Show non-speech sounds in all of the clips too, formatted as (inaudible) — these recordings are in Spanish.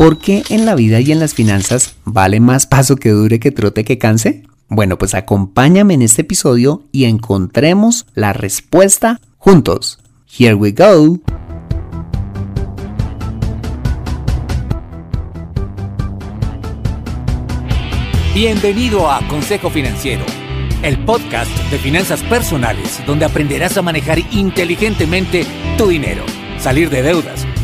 ¿Por qué en la vida y en las finanzas vale más paso que dure que trote que canse? Bueno, pues acompáñame en este episodio y encontremos la respuesta juntos. Here we go. Bienvenido a Consejo Financiero, el podcast de finanzas personales donde aprenderás a manejar inteligentemente tu dinero, salir de deudas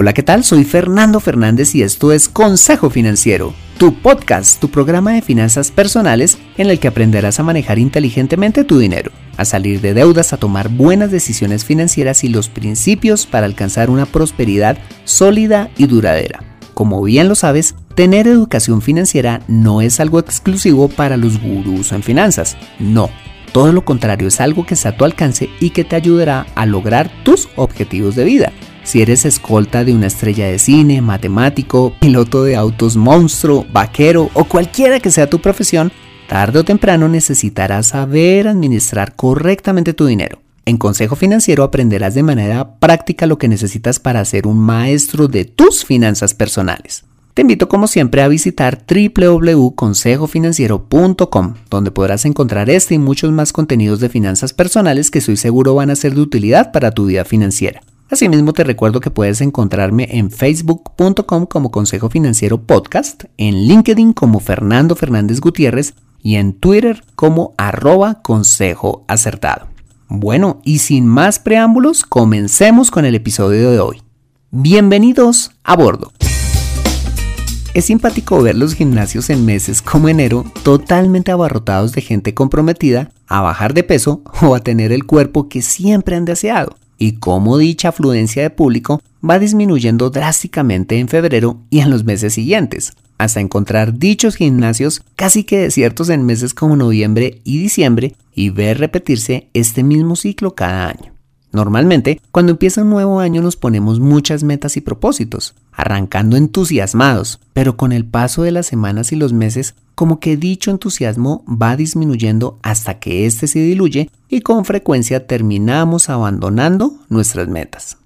Hola, ¿qué tal? Soy Fernando Fernández y esto es Consejo Financiero, tu podcast, tu programa de finanzas personales en el que aprenderás a manejar inteligentemente tu dinero, a salir de deudas, a tomar buenas decisiones financieras y los principios para alcanzar una prosperidad sólida y duradera. Como bien lo sabes, tener educación financiera no es algo exclusivo para los gurús en finanzas, no. Todo lo contrario es algo que está a tu alcance y que te ayudará a lograr tus objetivos de vida si eres escolta de una estrella de cine, matemático, piloto de autos monstruo, vaquero o cualquiera que sea tu profesión, tarde o temprano necesitarás saber administrar correctamente tu dinero. En Consejo Financiero aprenderás de manera práctica lo que necesitas para ser un maestro de tus finanzas personales. Te invito como siempre a visitar www.consejofinanciero.com, donde podrás encontrar este y muchos más contenidos de finanzas personales que estoy seguro van a ser de utilidad para tu vida financiera. Asimismo, te recuerdo que puedes encontrarme en facebook.com como Consejo Financiero Podcast, en LinkedIn como Fernando Fernández Gutiérrez y en Twitter como arroba Consejo Acertado. Bueno, y sin más preámbulos, comencemos con el episodio de hoy. Bienvenidos a bordo. Es simpático ver los gimnasios en meses como enero totalmente abarrotados de gente comprometida a bajar de peso o a tener el cuerpo que siempre han deseado y cómo dicha afluencia de público va disminuyendo drásticamente en febrero y en los meses siguientes, hasta encontrar dichos gimnasios casi que desiertos en meses como noviembre y diciembre y ver repetirse este mismo ciclo cada año. Normalmente, cuando empieza un nuevo año nos ponemos muchas metas y propósitos, arrancando entusiasmados, pero con el paso de las semanas y los meses, como que dicho entusiasmo va disminuyendo hasta que éste se diluye y con frecuencia terminamos abandonando nuestras metas.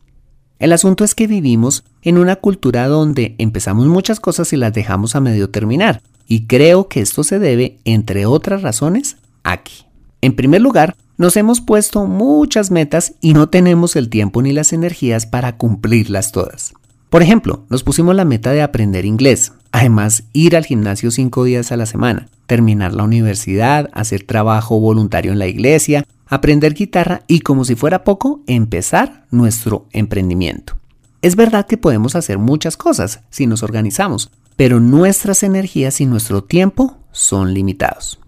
El asunto es que vivimos en una cultura donde empezamos muchas cosas y las dejamos a medio terminar, y creo que esto se debe, entre otras razones, aquí. En primer lugar, nos hemos puesto muchas metas y no tenemos el tiempo ni las energías para cumplirlas todas. Por ejemplo, nos pusimos la meta de aprender inglés, además ir al gimnasio cinco días a la semana, terminar la universidad, hacer trabajo voluntario en la iglesia, aprender guitarra y como si fuera poco, empezar nuestro emprendimiento. Es verdad que podemos hacer muchas cosas si nos organizamos, pero nuestras energías y nuestro tiempo son limitados.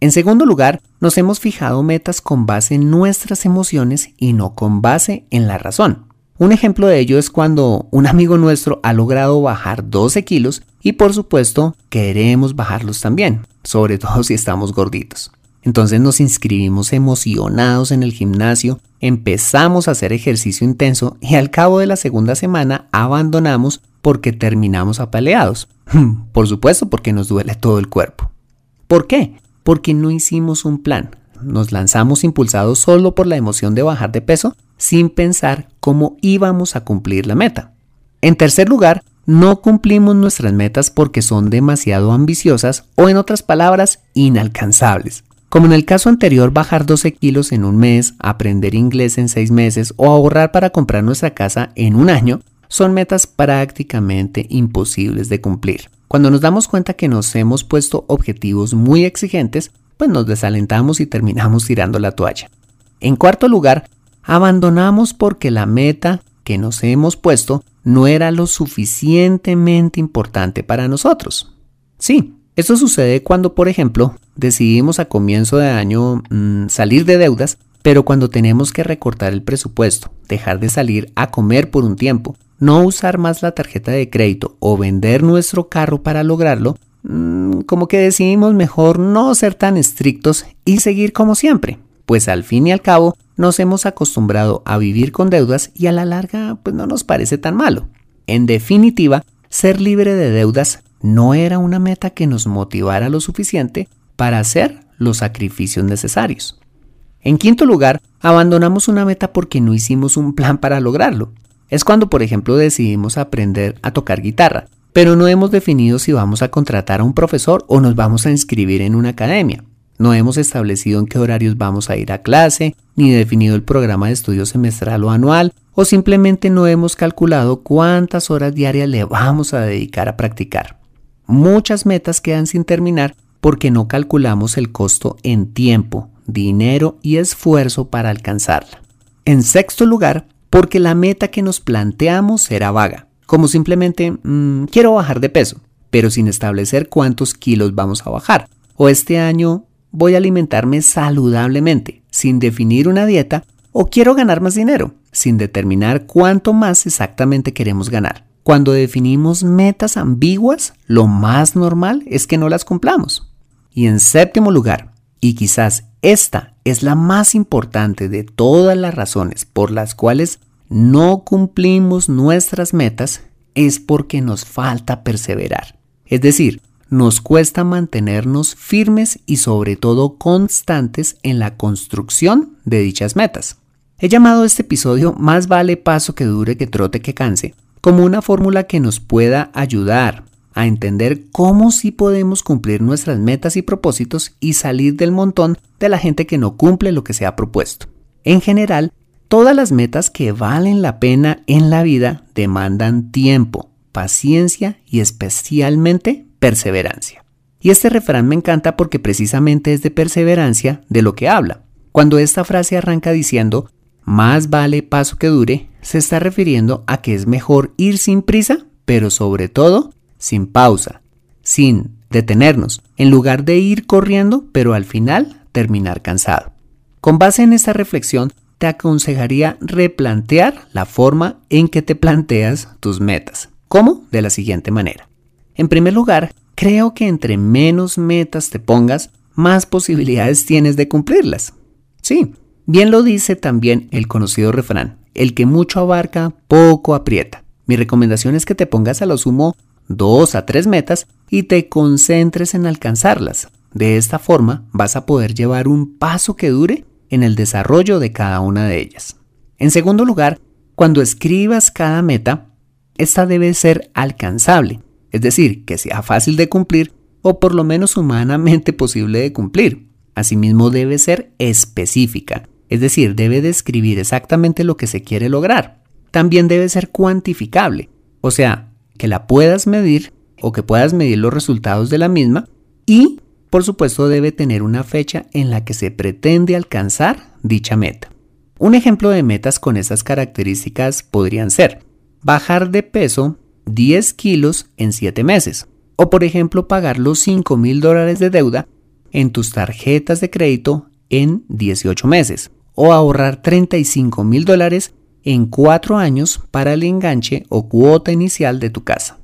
En segundo lugar, nos hemos fijado metas con base en nuestras emociones y no con base en la razón. Un ejemplo de ello es cuando un amigo nuestro ha logrado bajar 12 kilos y por supuesto queremos bajarlos también, sobre (laughs) todo si estamos gorditos. Entonces nos inscribimos emocionados en el gimnasio, empezamos a hacer ejercicio intenso y al cabo de la segunda semana abandonamos porque terminamos apaleados. (laughs) Por supuesto porque nos duele todo el cuerpo. ¿Por qué? porque no hicimos un plan. Nos lanzamos impulsados solo por la emoción de bajar de peso sin pensar cómo íbamos a cumplir la meta. En tercer lugar, no cumplimos nuestras metas porque son demasiado ambiciosas o en otras palabras, inalcanzables. Como en el caso anterior, bajar 12 kilos en un mes, aprender inglés en 6 meses o ahorrar para comprar nuestra casa en un año, son metas prácticamente imposibles de cumplir. Cuando nos damos cuenta que nos hemos puesto objetivos muy exigentes, pues nos desalentamos y terminamos tirando la toalla. En cuarto lugar, abandonamos porque la meta que nos hemos puesto no era lo suficientemente importante para nosotros. Sí, esto sucede cuando, por ejemplo, decidimos a comienzo de año mm, salir de deudas, pero cuando tenemos que recortar el presupuesto, dejar de salir a comer por un tiempo no usar más la tarjeta de crédito o vender nuestro carro para lograrlo, mm, como que decidimos mejor no ser tan estrictos y seguir como siempre, pues al fin y al cabo nos hemos acostumbrado a vivir con deudas y a la larga pues no nos parece tan malo. En definitiva, ser libre de deudas no era una meta que nos motivara lo suficiente para hacer los sacrificios necesarios. En quinto lugar, abandonamos una meta porque no hicimos un plan para lograrlo. Es cuando, por ejemplo, decidimos aprender a tocar guitarra, pero no hemos definido si vamos a contratar a un profesor o nos vamos a inscribir en una academia. No hemos establecido en qué horarios vamos a ir a clase, ni definido el programa de estudio semestral o anual, o simplemente no hemos calculado cuántas horas diarias le vamos a dedicar a practicar. Muchas metas quedan sin terminar porque no calculamos el costo en tiempo, dinero y esfuerzo para alcanzarla. En sexto lugar, porque la meta que nos planteamos era vaga, como simplemente mm, quiero bajar de peso, pero sin establecer cuántos kilos vamos a bajar. O este año voy a alimentarme saludablemente, sin definir una dieta, o quiero ganar más dinero, sin determinar cuánto más exactamente queremos ganar. Cuando definimos metas ambiguas, lo más normal es que no las cumplamos. Y en séptimo lugar, y quizás esta es la más importante de todas las razones por las cuales no cumplimos nuestras metas, es porque nos falta perseverar. Es decir, nos cuesta mantenernos firmes y sobre todo constantes en la construcción de dichas metas. He llamado este episodio Más vale paso que dure que trote que canse, como una fórmula que nos pueda ayudar a entender cómo sí podemos cumplir nuestras metas y propósitos y salir del montón de la gente que no cumple lo que se ha propuesto. En general, todas las metas que valen la pena en la vida demandan tiempo, paciencia y especialmente perseverancia. Y este refrán me encanta porque precisamente es de perseverancia de lo que habla. Cuando esta frase arranca diciendo, más vale paso que dure, se está refiriendo a que es mejor ir sin prisa, pero sobre todo sin pausa, sin detenernos, en lugar de ir corriendo, pero al final terminar cansado. Con base en esta reflexión, te aconsejaría replantear la forma en que te planteas tus metas. ¿Cómo? De la siguiente manera. En primer lugar, creo que entre menos metas te pongas, más posibilidades tienes de cumplirlas. Sí, bien lo dice también el conocido refrán, el que mucho abarca, poco aprieta. Mi recomendación es que te pongas a lo sumo dos a tres metas y te concentres en alcanzarlas. De esta forma vas a poder llevar un paso que dure en el desarrollo de cada una de ellas. En segundo lugar, cuando escribas cada meta, esta debe ser alcanzable, es decir, que sea fácil de cumplir o por lo menos humanamente (laughs) posible de cumplir. Asimismo debe ser específica, es decir, debe describir exactamente lo que se quiere lograr. También debe ser cuantificable, o sea, que la puedas medir o que puedas medir los resultados de la misma y, por supuesto, debe tener una fecha en la que se pretende alcanzar dicha meta. Un ejemplo de metas con estas características podrían ser bajar de peso 10 kilos en 7 meses o, por ejemplo, pagar los 5 mil dólares de deuda en tus tarjetas de crédito en 18 meses o ahorrar 35 mil dólares en cuatro años para el enganche o cuota inicial de tu casa.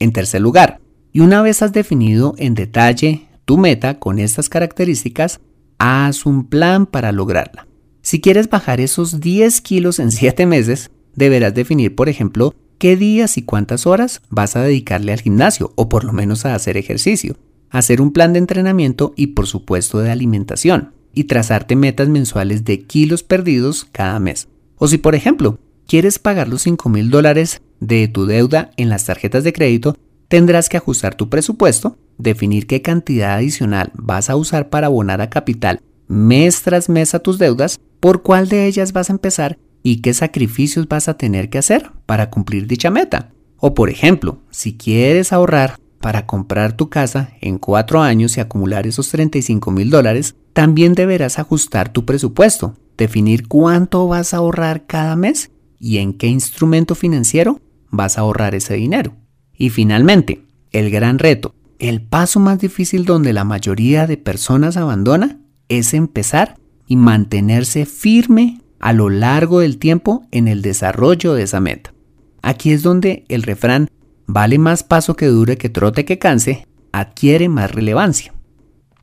En tercer lugar, y una vez has definido en detalle tu meta con estas características, haz un plan para lograrla. Si quieres bajar esos 10 kilos en 7 meses, deberás definir, por ejemplo, qué días y cuántas horas vas a dedicarle al gimnasio o por lo menos a hacer ejercicio, hacer un plan de entrenamiento y por supuesto de alimentación y trazarte metas mensuales de kilos perdidos cada mes. O si, por ejemplo, quieres pagar los 5 mil dólares de tu deuda en las tarjetas de crédito, tendrás que ajustar tu presupuesto, definir qué cantidad adicional vas a usar para abonar a capital mes tras mes a tus deudas, por cuál de ellas vas a empezar y qué sacrificios vas a tener que hacer para cumplir dicha meta. O por ejemplo, si quieres ahorrar para comprar tu casa en cuatro años y acumular esos 35 mil dólares, también deberás ajustar tu presupuesto, definir cuánto vas a ahorrar cada mes y en qué instrumento financiero vas a ahorrar ese dinero. Y finalmente, el gran reto, el paso más difícil donde la mayoría de personas abandona es empezar y mantenerse firme a lo largo del tiempo en el desarrollo de esa meta. Aquí es donde el refrán vale más paso que dure que trote que canse adquiere más relevancia.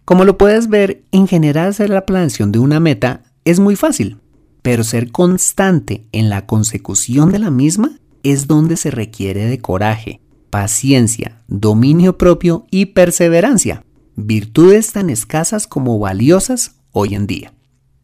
Como lo puedes ver, en general hacer la planeación de una meta es muy fácil, pero ser constante en la consecución de la misma es donde se requiere de coraje, paciencia, dominio propio y perseverancia, virtudes tan escasas como valiosas hoy en día.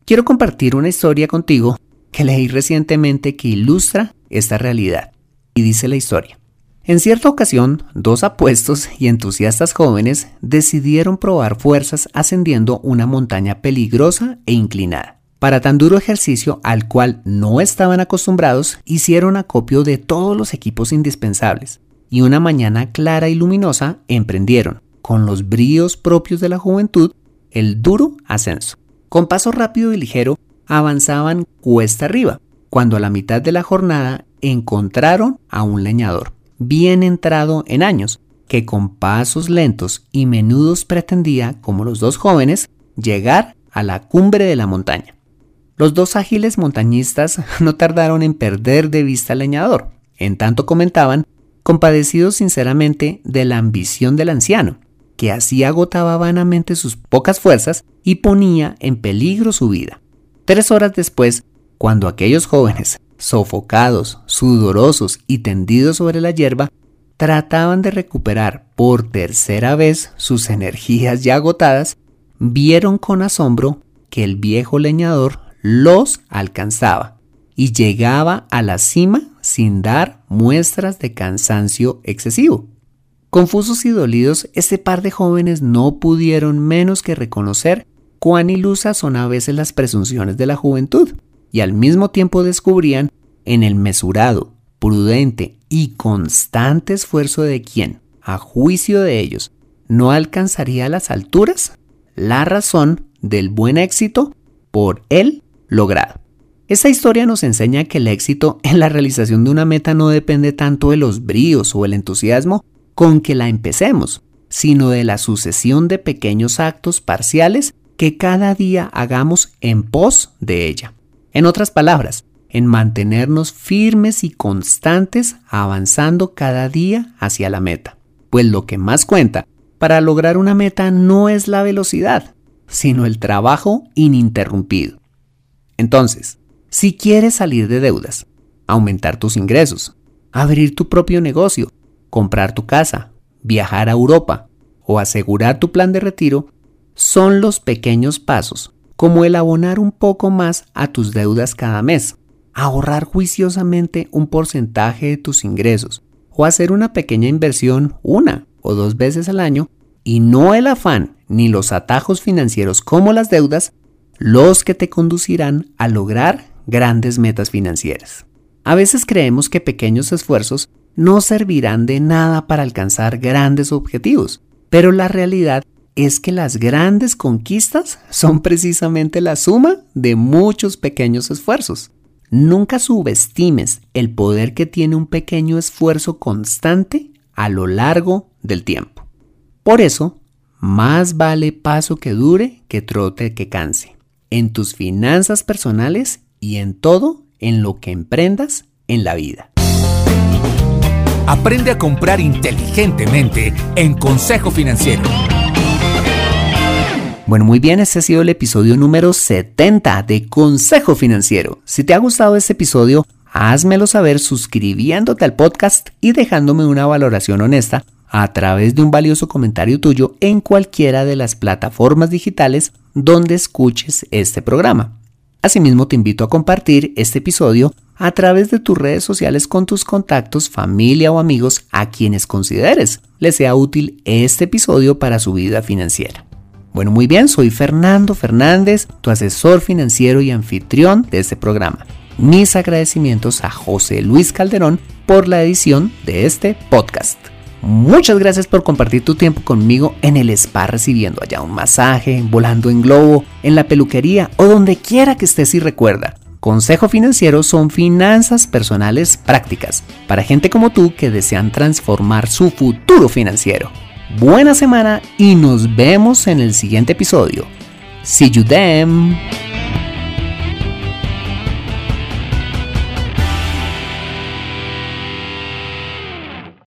Quiero compartir una historia contigo que leí recientemente que ilustra esta realidad. Y dice la historia. En cierta ocasión, dos apuestos y entusiastas jóvenes decidieron probar fuerzas ascendiendo una montaña peligrosa e inclinada. Para tan duro ejercicio al cual no estaban acostumbrados, hicieron acopio de todos los equipos indispensables y una mañana clara y luminosa emprendieron, con los bríos propios de la juventud, el duro ascenso. Con paso rápido y ligero avanzaban cuesta arriba, cuando a la mitad de la jornada encontraron a un leñador bien entrado en años, que con pasos lentos y menudos pretendía, como los dos jóvenes, llegar a la cumbre de la montaña. Los dos ágiles montañistas (laughs) no tardaron en perder de vista al leñador, en tanto comentaban, compadecidos sinceramente de la ambición del anciano, que así agotaba vanamente sus pocas fuerzas y ponía en peligro su vida. Tres horas después, cuando aquellos jóvenes sofocados, sudorosos y tendidos sobre la hierba, trataban de recuperar por tercera vez sus energías ya agotadas, vieron con asombro que el viejo leñador los alcanzaba y llegaba a la cima sin dar muestras de cansancio excesivo. Confusos y dolidos, este par de jóvenes no pudieron menos que reconocer cuán ilusas son a veces las presunciones de la juventud y al mismo tiempo descubrían en el mesurado, prudente y constante esfuerzo de quien, a juicio de ellos, no alcanzaría las alturas, la razón del buen éxito por él logrado. Esta historia nos enseña que el éxito en la realización de una meta no depende tanto de los bríos o el entusiasmo con que la empecemos, sino de la sucesión de pequeños actos parciales que cada día hagamos en pos de ella. En otras palabras, en mantenernos firmes y constantes avanzando cada día hacia la meta. Pues lo que más cuenta para lograr una meta no es la velocidad, sino el trabajo ininterrumpido. Entonces, si quieres salir de deudas, aumentar tus ingresos, abrir tu propio negocio, comprar tu casa, viajar a Europa o asegurar tu plan de retiro, son los pequeños pasos como el abonar un poco más a tus deudas cada mes, ahorrar juiciosamente un porcentaje de tus ingresos o hacer una pequeña inversión una o dos veces al año y no el afán ni los atajos financieros como las deudas los que te conducirán a lograr grandes metas financieras. A veces creemos que pequeños esfuerzos no servirán de nada para alcanzar grandes objetivos, pero la realidad es que las grandes conquistas son precisamente la suma de muchos pequeños esfuerzos. Nunca subestimes el poder que tiene un pequeño esfuerzo constante a lo largo del tiempo. Por eso, más vale paso que dure que trote que canse. En tus finanzas personales y en todo en lo que emprendas en la vida. Aprende a comprar inteligentemente en Consejo Financiero. Bueno, muy bien, este ha sido el episodio número 70 de Consejo Financiero. Si te ha gustado este episodio, házmelo saber suscribiéndote al podcast y dejándome una valoración honesta a través de un valioso comentario tuyo en cualquiera de las plataformas digitales donde escuches este programa. Asimismo, te invito a compartir este episodio a través de tus redes sociales con tus contactos, familia o amigos a quienes consideres les sea útil este episodio para su vida financiera. Bueno, muy bien, soy Fernando Fernández, tu asesor financiero y anfitrión de este programa. Mis agradecimientos a José Luis Calderón por la edición de este podcast. Muchas gracias por compartir tu tiempo conmigo en el spa recibiendo allá un masaje, volando en globo, en la peluquería o donde quiera que estés y recuerda. Consejo Financiero son finanzas personales prácticas para gente como tú que desean transformar su futuro financiero buena semana y nos vemos en el siguiente episodio. See you then.